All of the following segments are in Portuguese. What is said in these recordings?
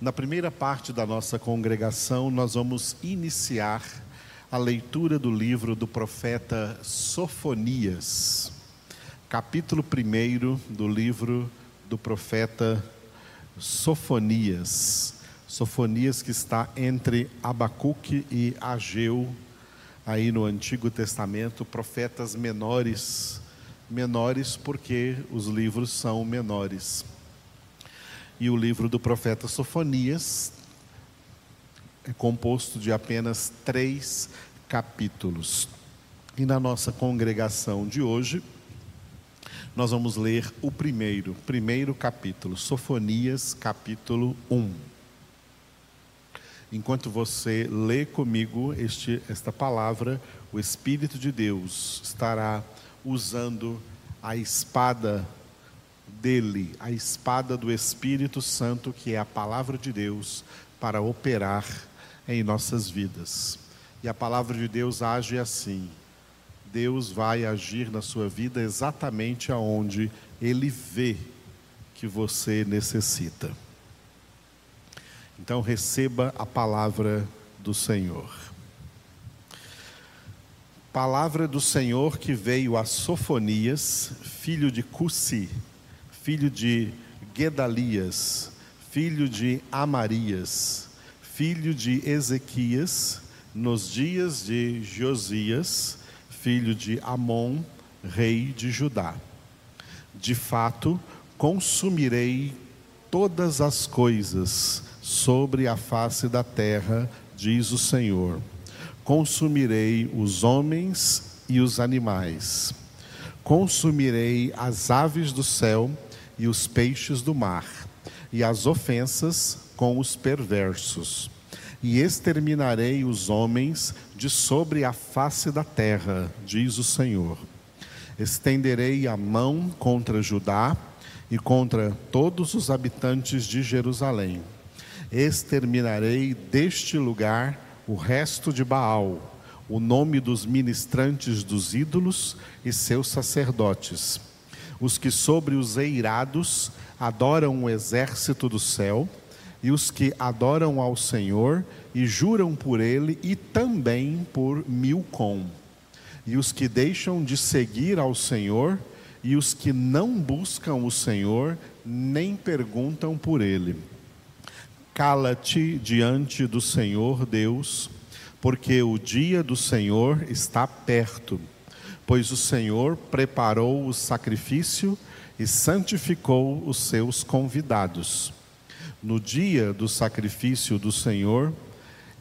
Na primeira parte da nossa congregação, nós vamos iniciar a leitura do livro do profeta Sofonias, capítulo 1 do livro do profeta Sofonias. Sofonias que está entre Abacuque e Ageu, aí no Antigo Testamento, profetas menores, menores porque os livros são menores e o livro do profeta Sofonias é composto de apenas três capítulos. E na nossa congregação de hoje, nós vamos ler o primeiro, primeiro capítulo, Sofonias, capítulo 1. Enquanto você lê comigo este, esta palavra, o Espírito de Deus estará usando a espada dele, a espada do Espírito Santo, que é a palavra de Deus, para operar em nossas vidas. E a palavra de Deus age assim. Deus vai agir na sua vida exatamente aonde ele vê que você necessita. Então receba a palavra do Senhor. Palavra do Senhor que veio a Sofonias, filho de Cussi, filho de Gedalias, filho de Amarias, filho de Ezequias, nos dias de Josias, filho de Amon, rei de Judá. De fato, consumirei todas as coisas sobre a face da terra, diz o Senhor. Consumirei os homens e os animais. Consumirei as aves do céu e os peixes do mar, e as ofensas com os perversos. E exterminarei os homens de sobre a face da terra, diz o Senhor. Estenderei a mão contra Judá e contra todos os habitantes de Jerusalém. Exterminarei deste lugar o resto de Baal, o nome dos ministrantes dos ídolos e seus sacerdotes os que sobre os eirados adoram o exército do céu, e os que adoram ao Senhor e juram por ele e também por Milcom, e os que deixam de seguir ao Senhor e os que não buscam o Senhor nem perguntam por ele. Cala-te diante do Senhor Deus, porque o dia do Senhor está perto pois o Senhor preparou o sacrifício e santificou os seus convidados. No dia do sacrifício do Senhor,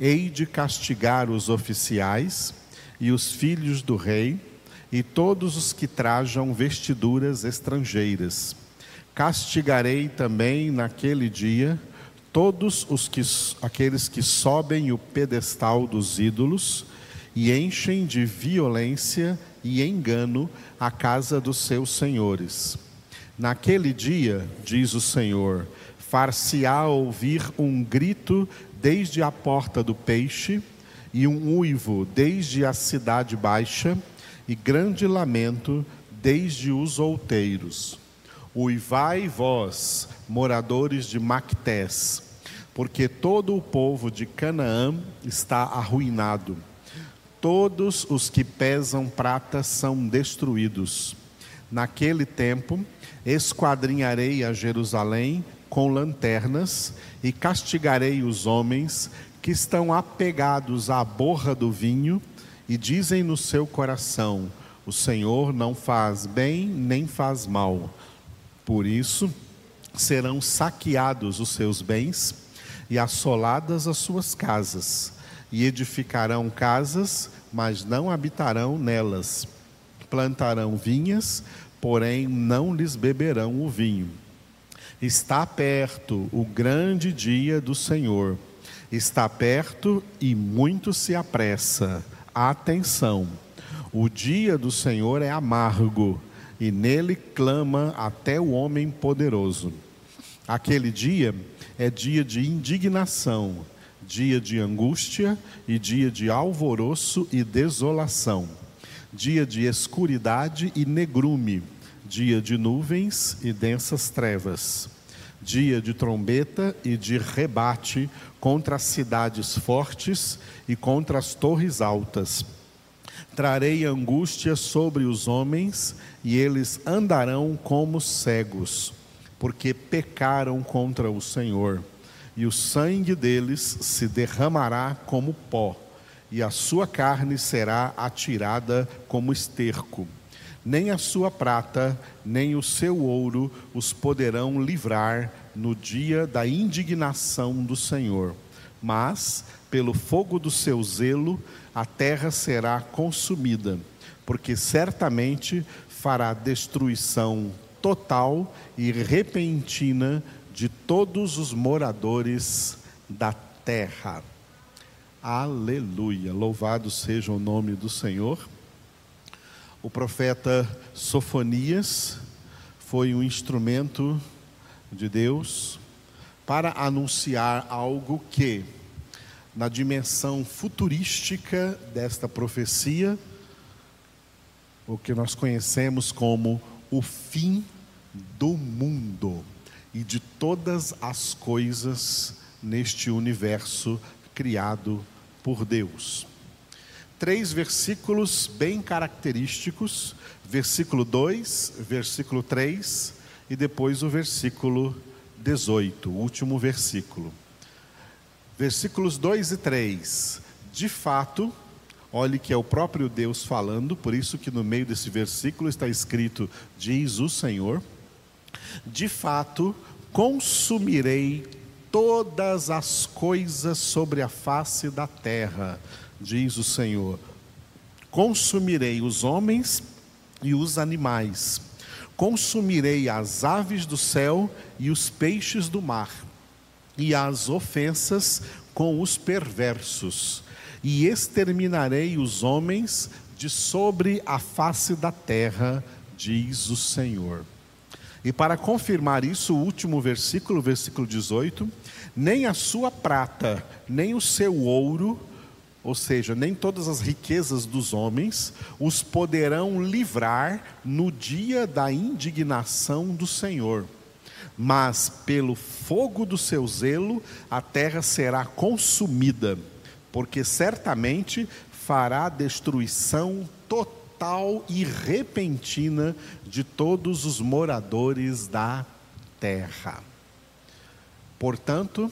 hei de castigar os oficiais e os filhos do rei e todos os que trajam vestiduras estrangeiras. Castigarei também naquele dia todos os que aqueles que sobem o pedestal dos ídolos e enchem de violência e engano a casa dos seus senhores. Naquele dia, diz o Senhor, far-se-á ouvir um grito desde a porta do peixe, e um uivo desde a cidade baixa, e grande lamento desde os outeiros. Uivai vós, moradores de Mactés, porque todo o povo de Canaã está arruinado todos os que pesam prata são destruídos. Naquele tempo, esquadrinharei a Jerusalém com lanternas e castigarei os homens que estão apegados à borra do vinho e dizem no seu coração: O Senhor não faz bem nem faz mal. Por isso, serão saqueados os seus bens e assoladas as suas casas, e edificarão casas mas não habitarão nelas. Plantarão vinhas, porém não lhes beberão o vinho. Está perto o grande dia do Senhor. Está perto e muito se apressa. Atenção! O dia do Senhor é amargo, e nele clama até o homem poderoso. Aquele dia é dia de indignação dia de angústia e dia de alvoroço e desolação, dia de escuridade e negrume, dia de nuvens e densas trevas, dia de trombeta e de rebate contra as cidades fortes e contra as torres altas. Trarei angústia sobre os homens e eles andarão como cegos, porque pecaram contra o Senhor, e o sangue deles se derramará como pó, e a sua carne será atirada como esterco nem a sua prata, nem o seu ouro os poderão livrar no dia da indignação do Senhor. Mas, pelo fogo do seu zelo, a terra será consumida, porque certamente fará destruição total e repentina de todos os moradores da terra. Aleluia! Louvado seja o nome do Senhor. O profeta Sofonias foi um instrumento de Deus para anunciar algo que, na dimensão futurística desta profecia, o que nós conhecemos como o fim do mundo e de todas as coisas neste universo criado por Deus três versículos bem característicos: versículo 2, versículo 3 e depois o versículo 18, o último versículo. Versículos 2 e 3. De fato, olhe que é o próprio Deus falando, por isso que no meio desse versículo está escrito: Diz o Senhor. De fato, consumirei todas as coisas sobre a face da terra diz o Senhor: Consumirei os homens e os animais, consumirei as aves do céu e os peixes do mar, e as ofensas com os perversos, e exterminarei os homens de sobre a face da terra, diz o Senhor. E para confirmar isso, o último versículo, versículo 18: nem a sua prata, nem o seu ouro ou seja, nem todas as riquezas dos homens os poderão livrar no dia da indignação do Senhor. Mas pelo fogo do seu zelo a terra será consumida, porque certamente fará destruição total e repentina de todos os moradores da terra. Portanto,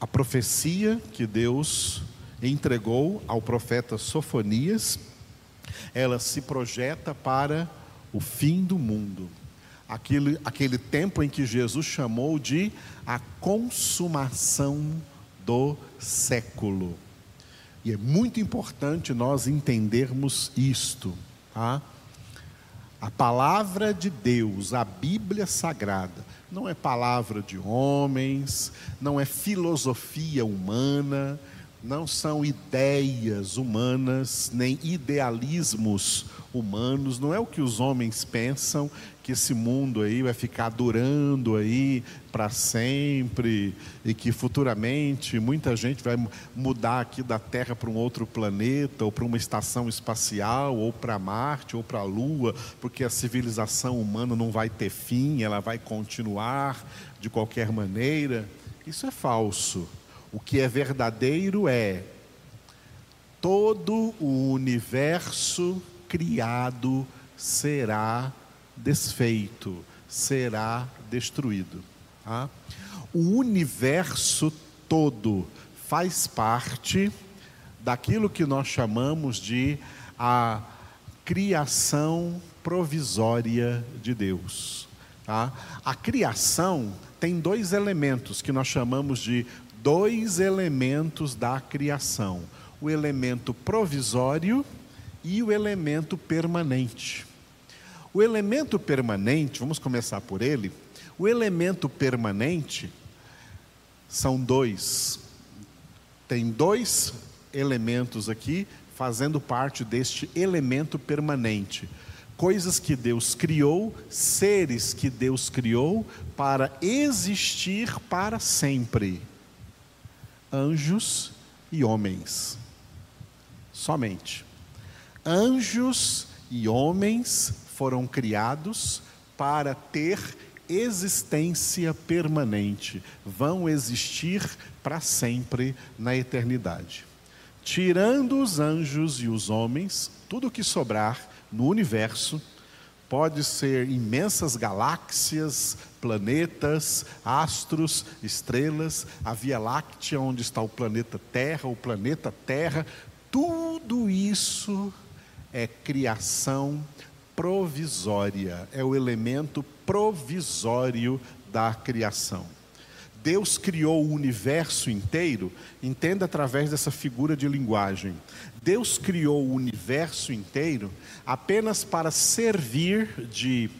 a profecia que Deus entregou ao profeta Sofonias, ela se projeta para o fim do mundo. Aquele, aquele tempo em que Jesus chamou de a consumação do século. E é muito importante nós entendermos isto. Tá? A palavra de Deus, a Bíblia Sagrada, não é palavra de homens, não é filosofia humana, não são ideias humanas, nem idealismos humanos, não é o que os homens pensam que esse mundo aí vai ficar durando aí para sempre e que futuramente muita gente vai mudar aqui da Terra para um outro planeta ou para uma estação espacial ou para Marte ou para a Lua, porque a civilização humana não vai ter fim, ela vai continuar de qualquer maneira. Isso é falso. O que é verdadeiro é todo o universo criado será desfeito, será destruído. Tá? O universo todo faz parte daquilo que nós chamamos de a criação provisória de Deus. Tá? A criação tem dois elementos que nós chamamos de dois elementos da criação: o elemento provisório e o elemento permanente. O elemento permanente, vamos começar por ele. O elemento permanente são dois. Tem dois elementos aqui fazendo parte deste elemento permanente. Coisas que Deus criou, seres que Deus criou para existir para sempre anjos e homens. Somente. Anjos e homens foram criados para ter existência permanente, vão existir para sempre na eternidade. Tirando os anjos e os homens, tudo que sobrar no universo pode ser imensas galáxias, planetas, astros, estrelas, a Via Láctea, onde está o planeta Terra, o planeta Terra, tudo isso é criação provisória, é o elemento provisório da criação. Deus criou o universo inteiro, entenda através dessa figura de linguagem. Deus criou o universo inteiro apenas para servir de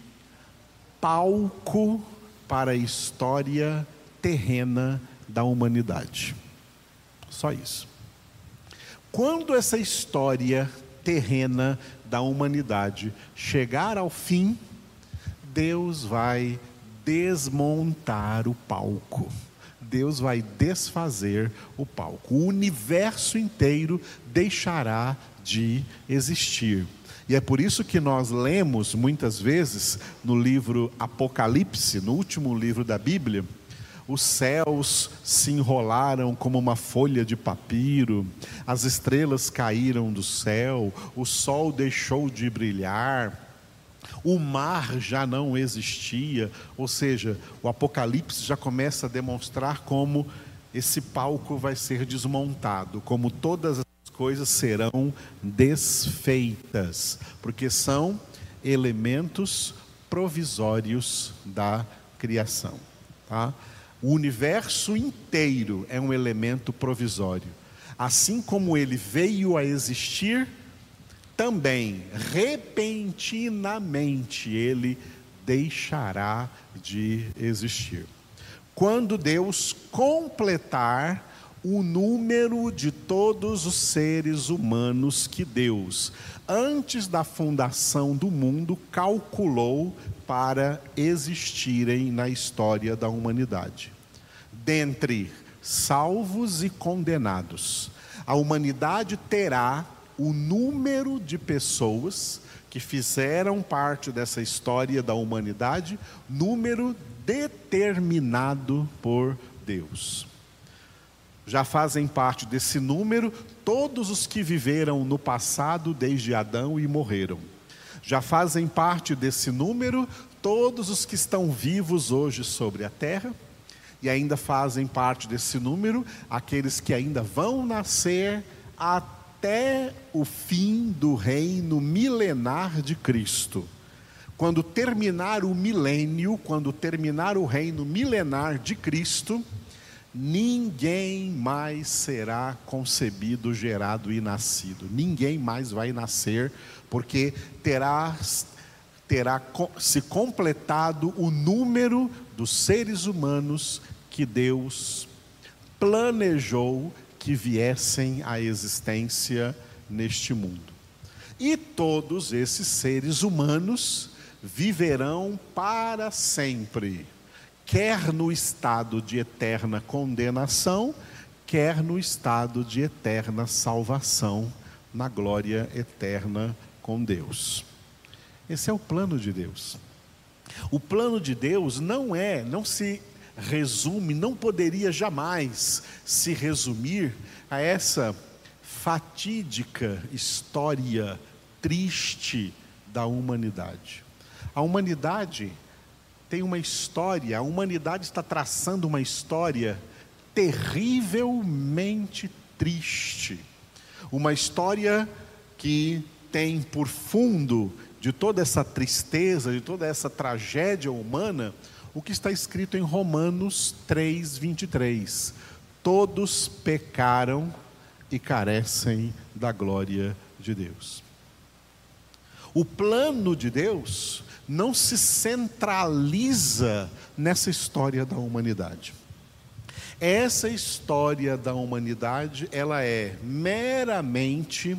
palco para a história terrena da humanidade. Só isso. Quando essa história terrena da humanidade chegar ao fim, Deus vai desmontar o palco. Deus vai desfazer o palco. O universo inteiro deixará de existir. E é por isso que nós lemos muitas vezes no livro Apocalipse, no último livro da Bíblia, os céus se enrolaram como uma folha de papiro, as estrelas caíram do céu, o sol deixou de brilhar, o mar já não existia, ou seja, o Apocalipse já começa a demonstrar como esse palco vai ser desmontado, como todas as coisas serão desfeitas, porque são elementos provisórios da criação. Tá? O universo inteiro é um elemento provisório. Assim como ele veio a existir, também repentinamente ele deixará de existir. Quando Deus completar o número de todos os seres humanos que Deus, antes da fundação do mundo, calculou para existirem na história da humanidade. Dentre salvos e condenados, a humanidade terá o número de pessoas que fizeram parte dessa história da humanidade, número determinado por Deus. Já fazem parte desse número todos os que viveram no passado desde Adão e morreram. Já fazem parte desse número todos os que estão vivos hoje sobre a terra, e ainda fazem parte desse número aqueles que ainda vão nascer até o fim do reino milenar de Cristo. Quando terminar o milênio, quando terminar o reino milenar de Cristo, ninguém mais será concebido, gerado e nascido. Ninguém mais vai nascer, porque terá, terá se completado o número dos seres humanos que Deus planejou que viessem à existência neste mundo. E todos esses seres humanos viverão para sempre, quer no estado de eterna condenação, quer no estado de eterna salvação, na glória eterna com Deus. Esse é o plano de Deus. O plano de Deus não é, não se resume, não poderia jamais se resumir a essa fatídica história triste da humanidade. A humanidade tem uma história, a humanidade está traçando uma história terrivelmente triste. Uma história que tem por fundo de toda essa tristeza, de toda essa tragédia humana, o que está escrito em Romanos 3, 23. Todos pecaram e carecem da glória de Deus. O plano de Deus não se centraliza nessa história da humanidade. Essa história da humanidade, ela é meramente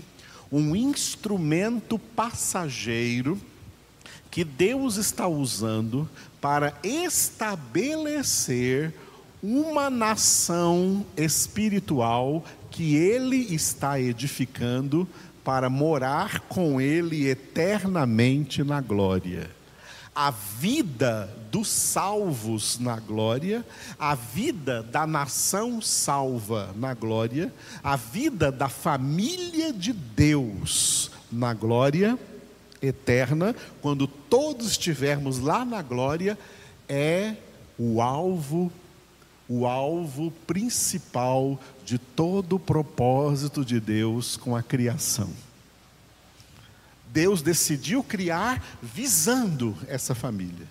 um instrumento passageiro que Deus está usando para estabelecer uma nação espiritual que Ele está edificando para morar com Ele eternamente na glória. A vida dos salvos na glória, a vida da nação salva na glória, a vida da família de Deus na glória eterna, quando todos estivermos lá na glória, é o alvo, o alvo principal de todo o propósito de Deus com a criação. Deus decidiu criar visando essa família.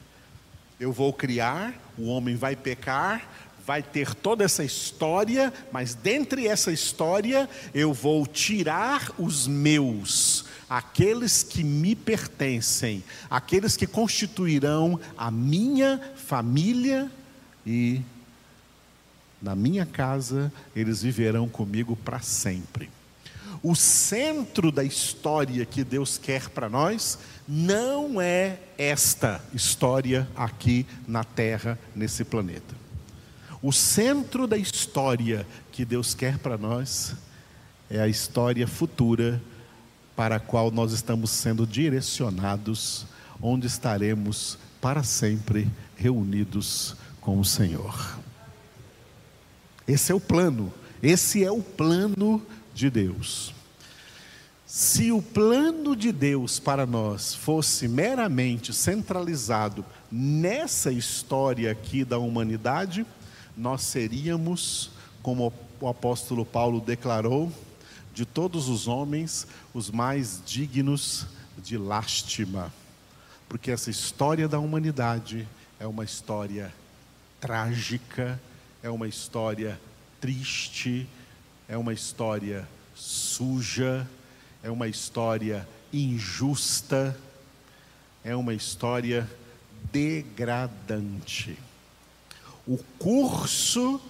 Eu vou criar, o homem vai pecar, vai ter toda essa história, mas dentre essa história eu vou tirar os meus, aqueles que me pertencem, aqueles que constituirão a minha família e na minha casa eles viverão comigo para sempre. O centro da história que Deus quer para nós não é esta história aqui na Terra, nesse planeta. O centro da história que Deus quer para nós é a história futura para a qual nós estamos sendo direcionados, onde estaremos para sempre reunidos com o Senhor. Esse é o plano, esse é o plano de Deus. Se o plano de Deus para nós fosse meramente centralizado nessa história aqui da humanidade, nós seríamos, como o apóstolo Paulo declarou, de todos os homens, os mais dignos de lástima. Porque essa história da humanidade é uma história trágica, é uma história triste, é uma história suja, é uma história injusta, é uma história degradante. O curso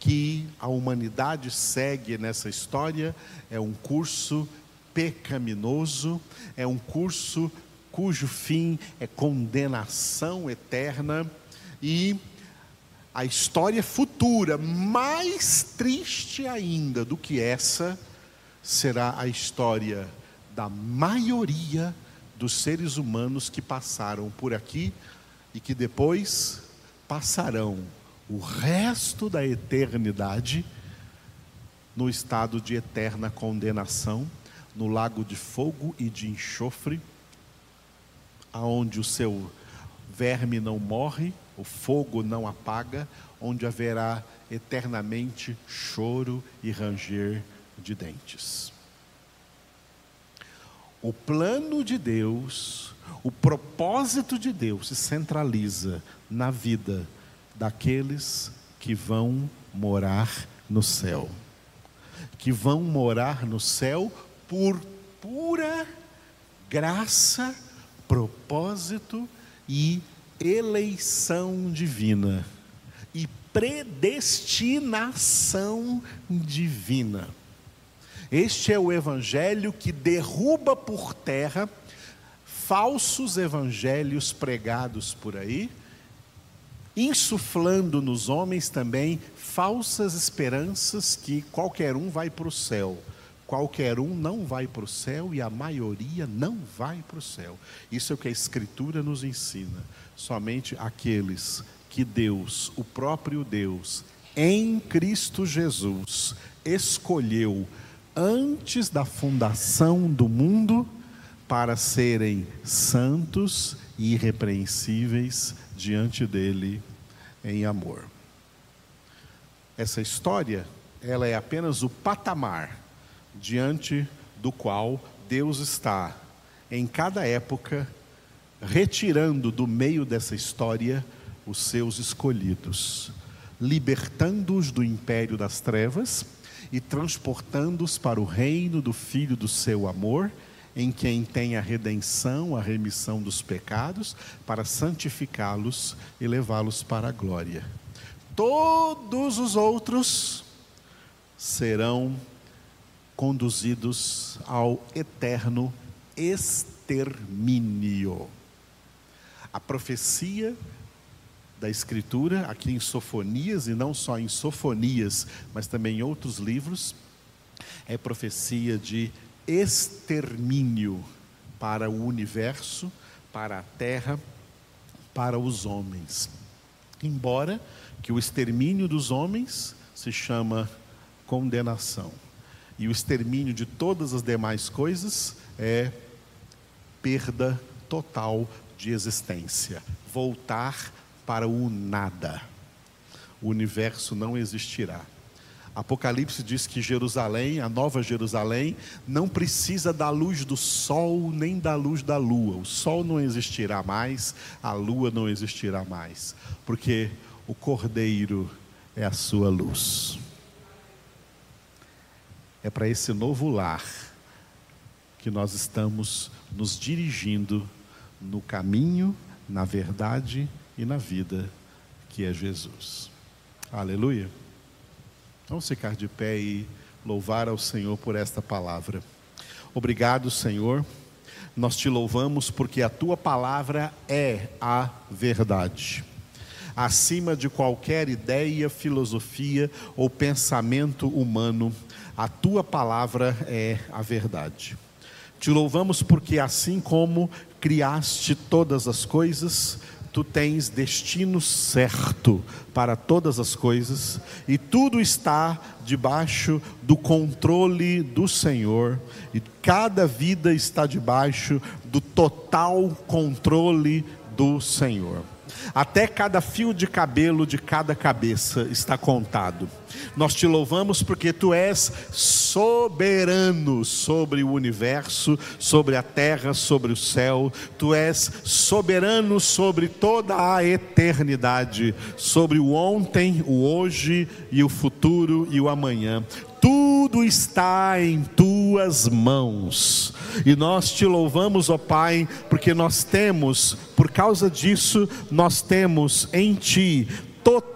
que a humanidade segue nessa história é um curso pecaminoso, é um curso cujo fim é condenação eterna e a história futura, mais triste ainda do que essa, será a história da maioria dos seres humanos que passaram por aqui e que depois passarão o resto da eternidade no estado de eterna condenação, no lago de fogo e de enxofre, aonde o seu verme não morre o fogo não apaga, onde haverá eternamente choro e ranger de dentes. O plano de Deus, o propósito de Deus se centraliza na vida daqueles que vão morar no céu. Que vão morar no céu por pura graça, propósito e eleição divina e predestinação divina. Este é o evangelho que derruba por terra falsos evangelhos pregados por aí, insuflando nos homens também falsas esperanças que qualquer um vai para o céu. Qualquer um não vai para o céu e a maioria não vai para o céu. Isso é o que a Escritura nos ensina somente aqueles que Deus, o próprio Deus, em Cristo Jesus, escolheu antes da fundação do mundo para serem santos e irrepreensíveis diante dele em amor. Essa história, ela é apenas o patamar diante do qual Deus está em cada época retirando do meio dessa história os seus escolhidos, libertando-os do império das trevas e transportando-os para o reino do Filho do seu amor, em quem tem a redenção, a remissão dos pecados, para santificá-los e levá-los para a glória. Todos os outros serão conduzidos ao eterno extermínio. A profecia da Escritura, aqui em Sofonias, e não só em Sofonias, mas também em outros livros, é profecia de extermínio para o universo, para a terra, para os homens. Embora que o extermínio dos homens se chama condenação. E o extermínio de todas as demais coisas é perda total de existência, voltar para o nada. O universo não existirá. Apocalipse diz que Jerusalém, a nova Jerusalém, não precisa da luz do sol nem da luz da lua. O sol não existirá mais, a lua não existirá mais, porque o Cordeiro é a sua luz. É para esse novo lar que nós estamos nos dirigindo no caminho, na verdade e na vida que é Jesus. Aleluia. Vamos ficar de pé e louvar ao Senhor por esta palavra. Obrigado, Senhor. Nós te louvamos porque a tua palavra é a verdade. Acima de qualquer ideia, filosofia ou pensamento humano, a tua palavra é a verdade. Te louvamos porque, assim como criaste todas as coisas, tu tens destino certo para todas as coisas e tudo está debaixo do controle do Senhor e cada vida está debaixo do total controle do Senhor. Até cada fio de cabelo de cada cabeça está contado. Nós te louvamos porque tu és soberano sobre o universo, sobre a terra, sobre o céu. Tu és soberano sobre toda a eternidade, sobre o ontem, o hoje e o futuro e o amanhã tudo está em tuas mãos. E nós te louvamos, ó Pai, porque nós temos, por causa disso, nós temos em Ti total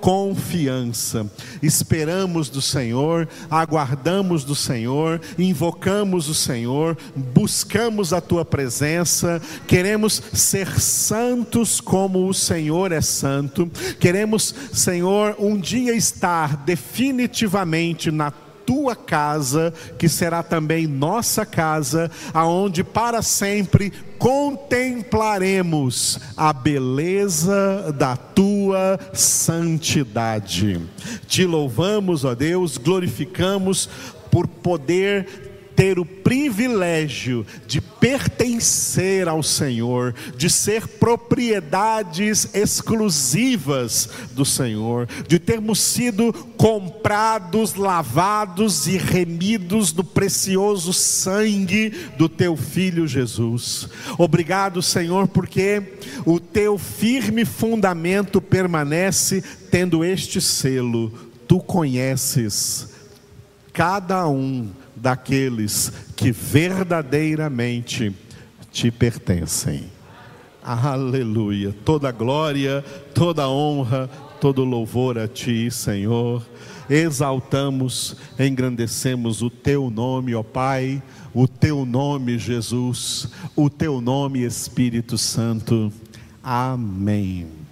confiança. Esperamos do Senhor, aguardamos do Senhor, invocamos o Senhor, buscamos a tua presença, queremos ser santos como o Senhor é santo. Queremos, Senhor, um dia estar definitivamente na tua casa, que será também nossa casa, aonde para sempre contemplaremos a beleza da tua santidade. Te louvamos, ó Deus, glorificamos por poder ter o privilégio de pertencer ao Senhor, de ser propriedades exclusivas do Senhor, de termos sido comprados, lavados e remidos do precioso sangue do teu filho Jesus. Obrigado, Senhor, porque o teu firme fundamento permanece tendo este selo. Tu conheces cada um daqueles que verdadeiramente te pertencem. Aleluia. Toda glória, toda honra, todo louvor a ti, Senhor. Exaltamos, engrandecemos o teu nome, ó Pai, o teu nome, Jesus, o teu nome, Espírito Santo. Amém.